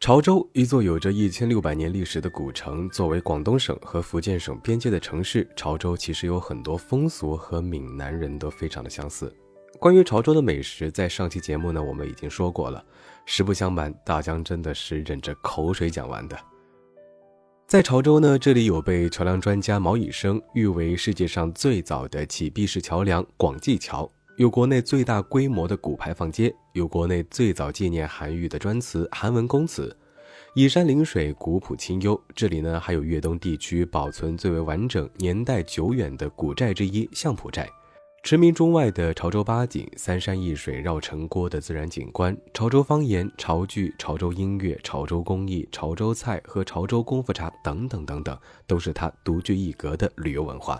潮州，一座有着一千六百年历史的古城，作为广东省和福建省边界的城市，潮州其实有很多风俗和闽南人都非常的相似。关于潮州的美食，在上期节目呢，我们已经说过了。实不相瞒，大江真的是忍着口水讲完的。在潮州呢，这里有被桥梁专家毛以生誉为世界上最早的起闭式桥梁——广济桥。有国内最大规模的古牌坊街，有国内最早纪念韩愈的专祠韩文公祠，依山临水，古朴清幽。这里呢，还有粤东地区保存最为完整、年代久远的古寨之一相浦寨。驰名中外的潮州八景，三山一水绕城郭的自然景观，潮州方言、潮剧、潮州音乐、潮州工艺、潮州菜和潮州功夫茶等等等等，都是它独具一格的旅游文化。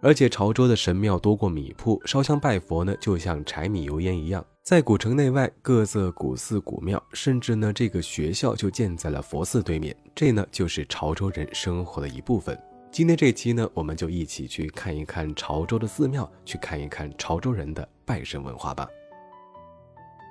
而且潮州的神庙多过米铺，烧香拜佛呢，就像柴米油盐一样。在古城内外各色古寺古庙，甚至呢，这个学校就建在了佛寺对面，这呢，就是潮州人生活的一部分。今天这期呢，我们就一起去看一看潮州的寺庙，去看一看潮州人的拜神文化吧。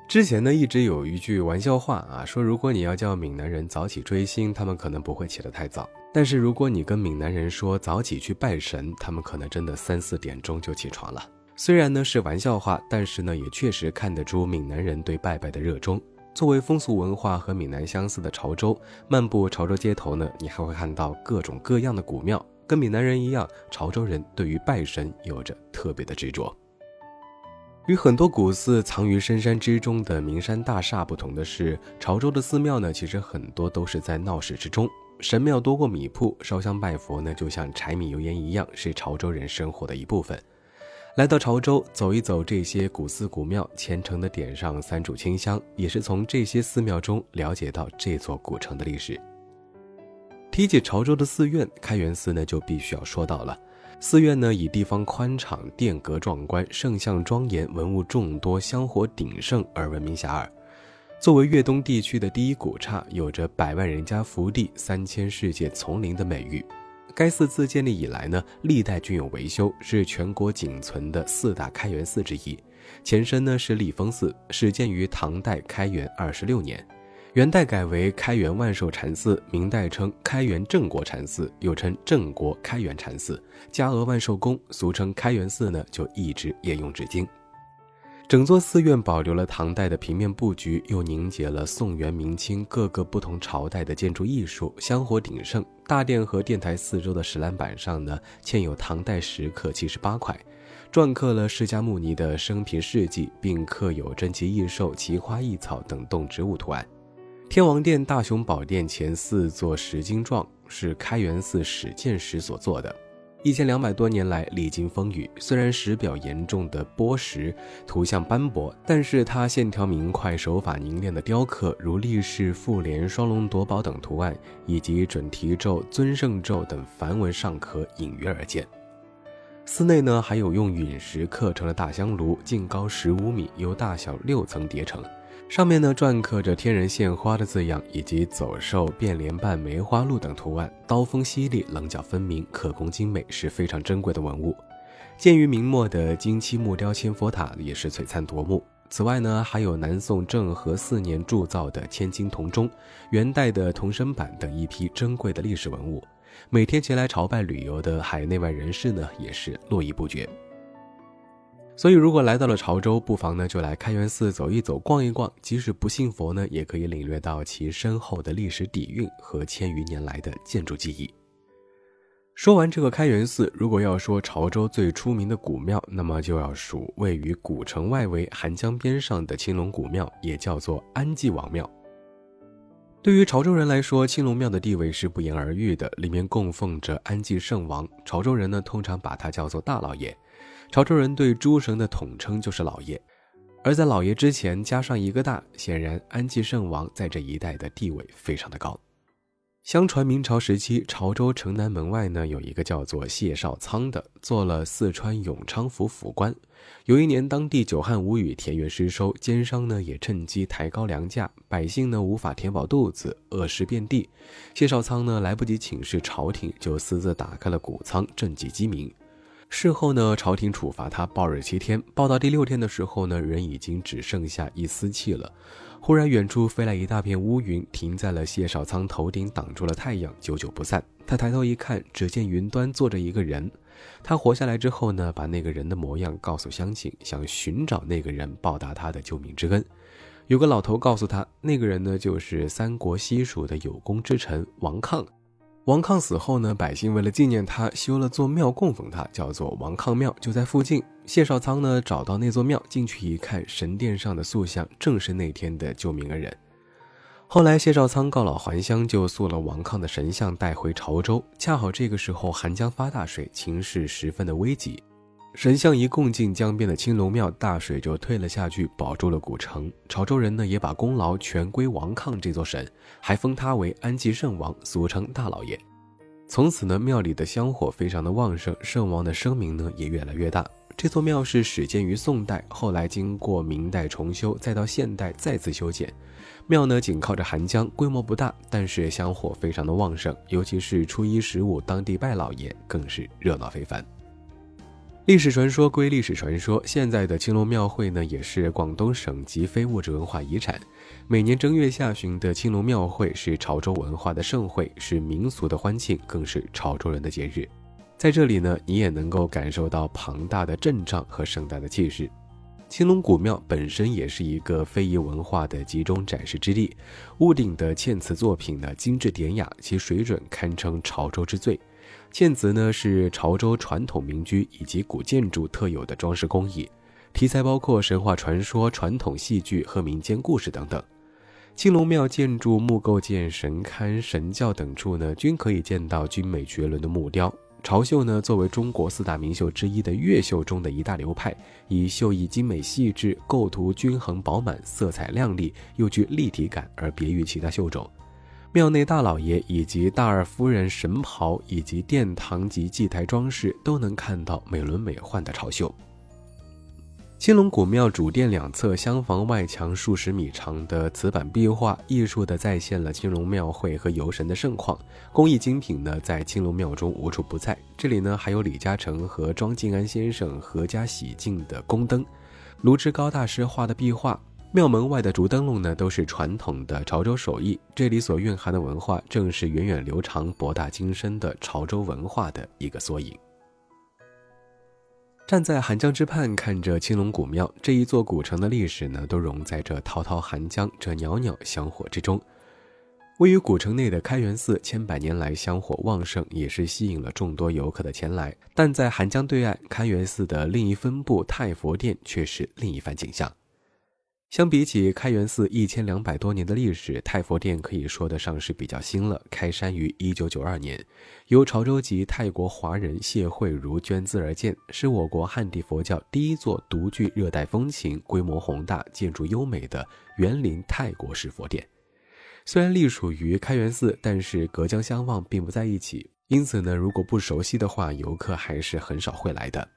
之前呢，一直有一句玩笑话啊，说如果你要叫闽南人早起追星，他们可能不会起得太早。但是如果你跟闽南人说早起去拜神，他们可能真的三四点钟就起床了。虽然呢是玩笑话，但是呢也确实看得出闽南人对拜拜的热衷。作为风俗文化和闽南相似的潮州，漫步潮州街头呢，你还会看到各种各样的古庙。跟闽南人一样，潮州人对于拜神有着特别的执着。与很多古寺藏于深山之中的名山大厦不同的是，潮州的寺庙呢，其实很多都是在闹市之中。神庙多过米铺，烧香拜佛呢，就像柴米油盐一样，是潮州人生活的一部分。来到潮州，走一走这些古寺古庙，虔诚的点上三炷清香，也是从这些寺庙中了解到这座古城的历史。提起潮州的寺院，开元寺呢，就必须要说到了。寺院呢，以地方宽敞、殿阁壮观、圣像庄严、文物众多、香火鼎盛而闻名遐迩。作为粤东地区的第一古刹，有着“百万人家福地，三千世界丛林”的美誉。该寺自建立以来呢，历代均有维修，是全国仅存的四大开元寺之一。前身呢是立峰寺，始建于唐代开元二十六年，元代改为开元万寿禅寺，明代称开元正国禅寺，又称正国开元禅寺。嘉额万寿宫，俗称开元寺呢，就一直沿用至今。整座寺院保留了唐代的平面布局，又凝结了宋元明清各个不同朝代的建筑艺术，香火鼎盛。大殿和殿台四周的石栏板上呢，嵌有唐代石刻七十八块，篆刻了释迦牟尼的生平事迹，并刻有珍奇异兽、奇花异草等动植物图案。天王殿、大雄宝殿前四座石经幢是开元寺始建时所做的。一千两百多年来历经风雨，虽然石表严重的剥蚀，图像斑驳，但是它线条明快、手法凝练的雕刻，如力士复联、双龙夺宝等图案，以及准提咒、尊圣咒等梵文尚可隐约而见。寺内呢，还有用陨石刻成的大香炉，净高十五米，由大小六层叠成。上面呢篆刻着“天人献花”的字样，以及走兽、变莲瓣、梅花鹿等图案，刀锋犀利，棱角分明，刻工精美，是非常珍贵的文物。建于明末的金漆木雕千佛塔也是璀璨夺目。此外呢，还有南宋政和四年铸造的千金铜钟、元代的铜身板等一批珍贵的历史文物。每天前来朝拜旅游的海内外人士呢，也是络绎不绝。所以，如果来到了潮州，不妨呢就来开元寺走一走、逛一逛。即使不信佛呢，也可以领略到其深厚的历史底蕴和千余年来的建筑技艺。说完这个开元寺，如果要说潮州最出名的古庙，那么就要数位于古城外围韩江边上的青龙古庙，也叫做安济王庙。对于潮州人来说，青龙庙的地位是不言而喻的，里面供奉着安济圣王。潮州人呢，通常把他叫做大老爷。潮州人对诸神的统称就是老爷，而在老爷之前加上一个大，显然安济圣王在这一带的地位非常的高。相传明朝时期，潮州城南门外呢有一个叫做谢绍仓的，做了四川永昌府府官。有一年当地久旱无雨，田园失收，奸商呢也趁机抬高粮价，百姓呢无法填饱肚子，饿食遍地。谢绍仓呢来不及请示朝廷，就私自打开了谷仓，赈济饥民。事后呢，朝廷处罚他暴日七天，暴到第六天的时候呢，人已经只剩下一丝气了。忽然，远处飞来一大片乌云，停在了谢少仓头顶，挡住了太阳，久久不散。他抬头一看，只见云端坐着一个人。他活下来之后呢，把那个人的模样告诉乡亲，想寻找那个人报答他的救命之恩。有个老头告诉他，那个人呢，就是三国西蜀的有功之臣王抗。王抗死后呢，百姓为了纪念他，修了座庙供奉他，叫做王抗庙，就在附近。谢少仓呢，找到那座庙，进去一看，神殿上的塑像正是那天的救命恩人。后来谢少仓告老还乡，就塑了王抗的神像带回潮州。恰好这个时候韩江发大水，情势十分的危急。神像一供进江边的青龙庙，大水就退了下去，保住了古城。潮州人呢也把功劳全归王抗这座神，还封他为安济圣王，俗称大老爷。从此呢，庙里的香火非常的旺盛，圣王的声名呢也越来越大。这座庙是始建于宋代，后来经过明代重修，再到现代再次修建。庙呢紧靠着韩江，规模不大，但是香火非常的旺盛，尤其是初一十五当地拜老爷，更是热闹非凡。历史传说归历史传说，现在的青龙庙会呢，也是广东省级非物质文化遗产。每年正月下旬的青龙庙会是潮州文化的盛会，是民俗的欢庆，更是潮州人的节日。在这里呢，你也能够感受到庞大的阵仗和盛大的气势。青龙古庙本身也是一个非遗文化的集中展示之地，屋顶的嵌瓷作品呢，精致典雅，其水准堪称潮州之最。嵌瓷呢是潮州传统民居以及古建筑特有的装饰工艺，题材包括神话传说、传统戏剧和民间故事等等。青龙庙建筑木构件、神龛、神教等处呢，均可以见到精美绝伦的木雕。潮绣呢，作为中国四大名绣之一的越绣中的一大流派，以绣艺精美细致、构图均衡饱满、色彩亮丽又具立体感而别于其他绣种。庙内大老爷以及大二夫人神袍，以及殿堂及祭台装饰，都能看到美轮美奂的潮绣。青龙古庙主殿两侧厢房外墙数十米长的瓷板壁画，艺术的再现了青龙庙会和游神的盛况。工艺精品呢，在青龙庙中无处不在。这里呢，还有李嘉诚和庄敬安先生合家喜庆的宫灯，卢志高大师画的壁画。庙门外的竹灯笼呢，都是传统的潮州手艺。这里所蕴含的文化，正是源远流长、博大精深的潮州文化的一个缩影。站在寒江之畔，看着青龙古庙这一座古城的历史呢，都融在这滔滔寒江、这袅袅香火之中。位于古城内的开元寺，千百年来香火旺盛，也是吸引了众多游客的前来。但在寒江对岸，开元寺的另一分部太佛殿却是另一番景象。相比起开元寺一千两百多年的历史，太佛殿可以说得上是比较新了。开山于一九九二年，由潮州籍泰国华人谢慧茹捐资而建，是我国汉地佛教第一座独具热带风情、规模宏大、建筑优美的园林泰国式佛殿。虽然隶属于开元寺，但是隔江相望，并不在一起。因此呢，如果不熟悉的话，游客还是很少会来的。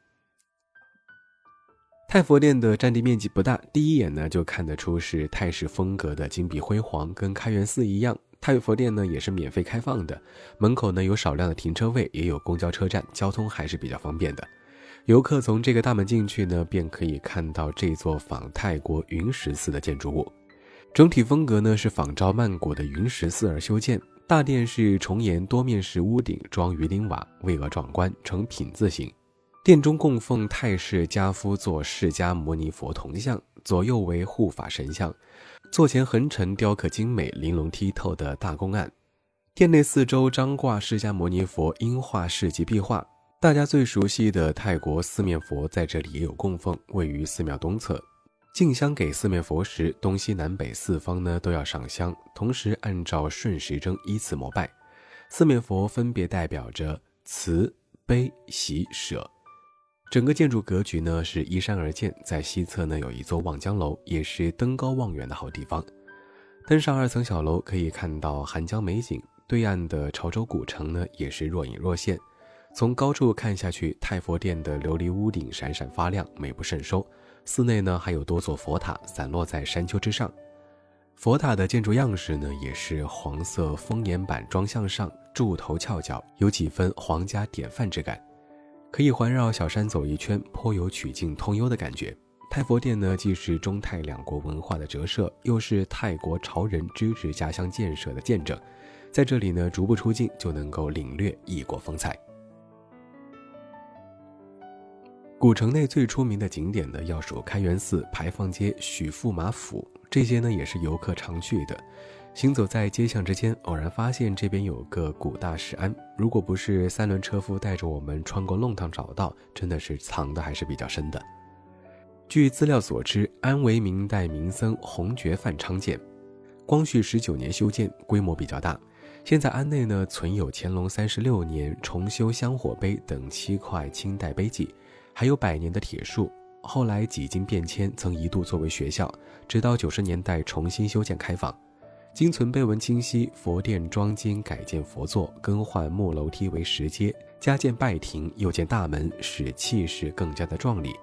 太佛殿的占地面积不大，第一眼呢就看得出是泰式风格的金碧辉煌，跟开元寺一样。太佛殿呢也是免费开放的，门口呢有少量的停车位，也有公交车站，交通还是比较方便的。游客从这个大门进去呢，便可以看到这座仿泰国云石寺的建筑物，整体风格呢是仿照曼谷的云石寺而修建。大殿是重檐多面式屋顶，装鱼鳞瓦，巍峨壮观，呈品字形。殿中供奉太师家夫座释迦牟尼佛铜像，左右为护法神像，座前横陈雕刻精美、玲珑剔透的大公案。殿内四周张挂释迦牟尼佛音化世纪壁画，大家最熟悉的泰国四面佛在这里也有供奉，位于寺庙东侧。敬香给四面佛时，东西南北四方呢都要上香，同时按照顺时针依次膜拜。四面佛分别代表着慈、悲、喜、舍。整个建筑格局呢是依山而建，在西侧呢有一座望江楼，也是登高望远的好地方。登上二层小楼，可以看到寒江美景，对岸的潮州古城呢也是若隐若现。从高处看下去，太佛殿的琉璃屋顶闪闪发亮，美不胜收。寺内呢还有多座佛塔散落在山丘之上，佛塔的建筑样式呢也是黄色蜂檐板装向上，柱头翘角，有几分皇家典范之感。可以环绕小山走一圈，颇有曲径通幽的感觉。太佛殿呢，既是中泰两国文化的折射，又是泰国潮人支持家乡建设的见证。在这里呢，足不出境就能够领略异国风采。古城内最出名的景点呢，要数开元寺、牌坊街、许驸马府，这些呢也是游客常去的。行走在街巷之间，偶然发现这边有个古大石庵。如果不是三轮车夫带着我们穿过弄堂找到，真的是藏的还是比较深的。据资料所知，庵为明代名僧弘觉范昌建，光绪十九年修建，规模比较大。现在庵内呢存有乾隆三十六年重修香火碑等七块清代碑记，还有百年的铁树。后来几经变迁，曾一度作为学校，直到九十年代重新修建开放。今存碑文清晰，佛殿装金改建佛座，更换木楼梯为石阶，加建拜亭，又建大门，使气势更加的壮丽。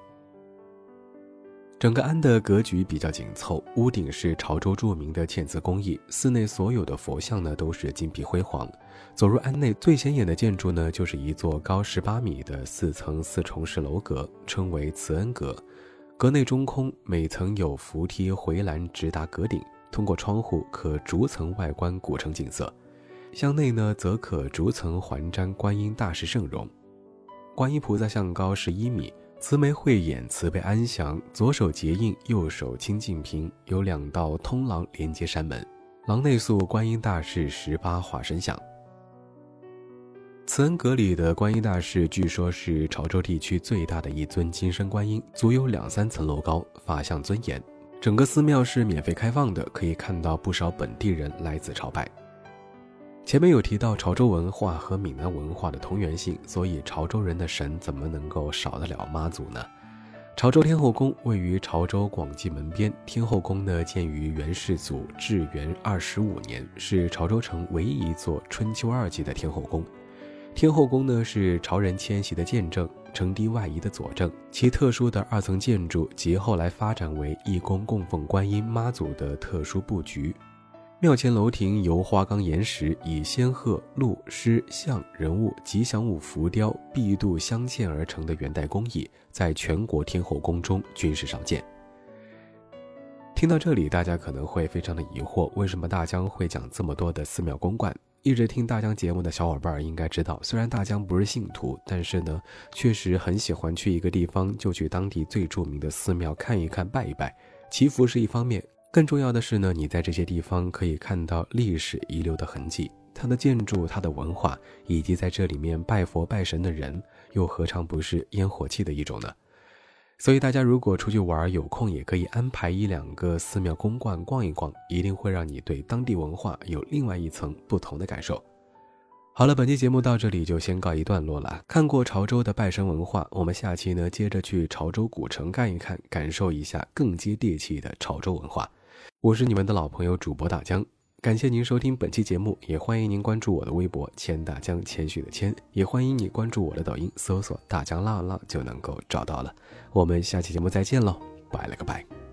整个庵的格局比较紧凑，屋顶是潮州著名的嵌瓷工艺，寺内所有的佛像呢都是金碧辉煌。走入庵内最显眼的建筑呢，就是一座高十八米的四层四重式楼阁，称为慈恩阁。阁内中空，每层有扶梯回栏直达阁顶。通过窗户可逐层外观古城景色，向内呢则可逐层环瞻观音大士圣容。观音菩萨像高十一米，慈眉慧眼，慈悲安详，左手结印，右手清净瓶，有两道通廊连接山门。廊内塑观音大士十八化身像。慈恩阁里的观音大士，据说是潮州地区最大的一尊金身观音，足有两三层楼高，法相尊严。整个寺庙是免费开放的，可以看到不少本地人来此朝拜。前面有提到潮州文化和闽南文化的同源性，所以潮州人的神怎么能够少得了妈祖呢？潮州天后宫位于潮州广济门边，天后宫呢建于元世祖至元二十五年，是潮州城唯一一座春秋二季的天后宫。天后宫呢是潮人迁徙的见证。城堤外移的佐证，其特殊的二层建筑及后来发展为义工供奉观音妈祖的特殊布局。庙前楼亭由花岗岩石以仙鹤、鹿、狮、象、人物、吉祥物浮雕、碧度镶嵌而成的元代工艺，在全国天后宫中均是少见。听到这里，大家可能会非常的疑惑，为什么大江会讲这么多的寺庙公馆？一直听大江节目的小伙伴应该知道，虽然大江不是信徒，但是呢，确实很喜欢去一个地方就去当地最著名的寺庙看一看、拜一拜。祈福是一方面，更重要的是呢，你在这些地方可以看到历史遗留的痕迹，它的建筑、它的文化，以及在这里面拜佛拜神的人，又何尝不是烟火气的一种呢？所以大家如果出去玩，有空也可以安排一两个寺庙公观逛一逛，一定会让你对当地文化有另外一层不同的感受。好了，本期节目到这里就先告一段落了。看过潮州的拜神文化，我们下期呢接着去潮州古城看一看，感受一下更接地气的潮州文化。我是你们的老朋友主播大江。感谢您收听本期节目，也欢迎您关注我的微博“千大江”，谦虚的谦，也欢迎你关注我的抖音，搜索“大江浪浪”就能够找到了。我们下期节目再见喽，拜了个拜。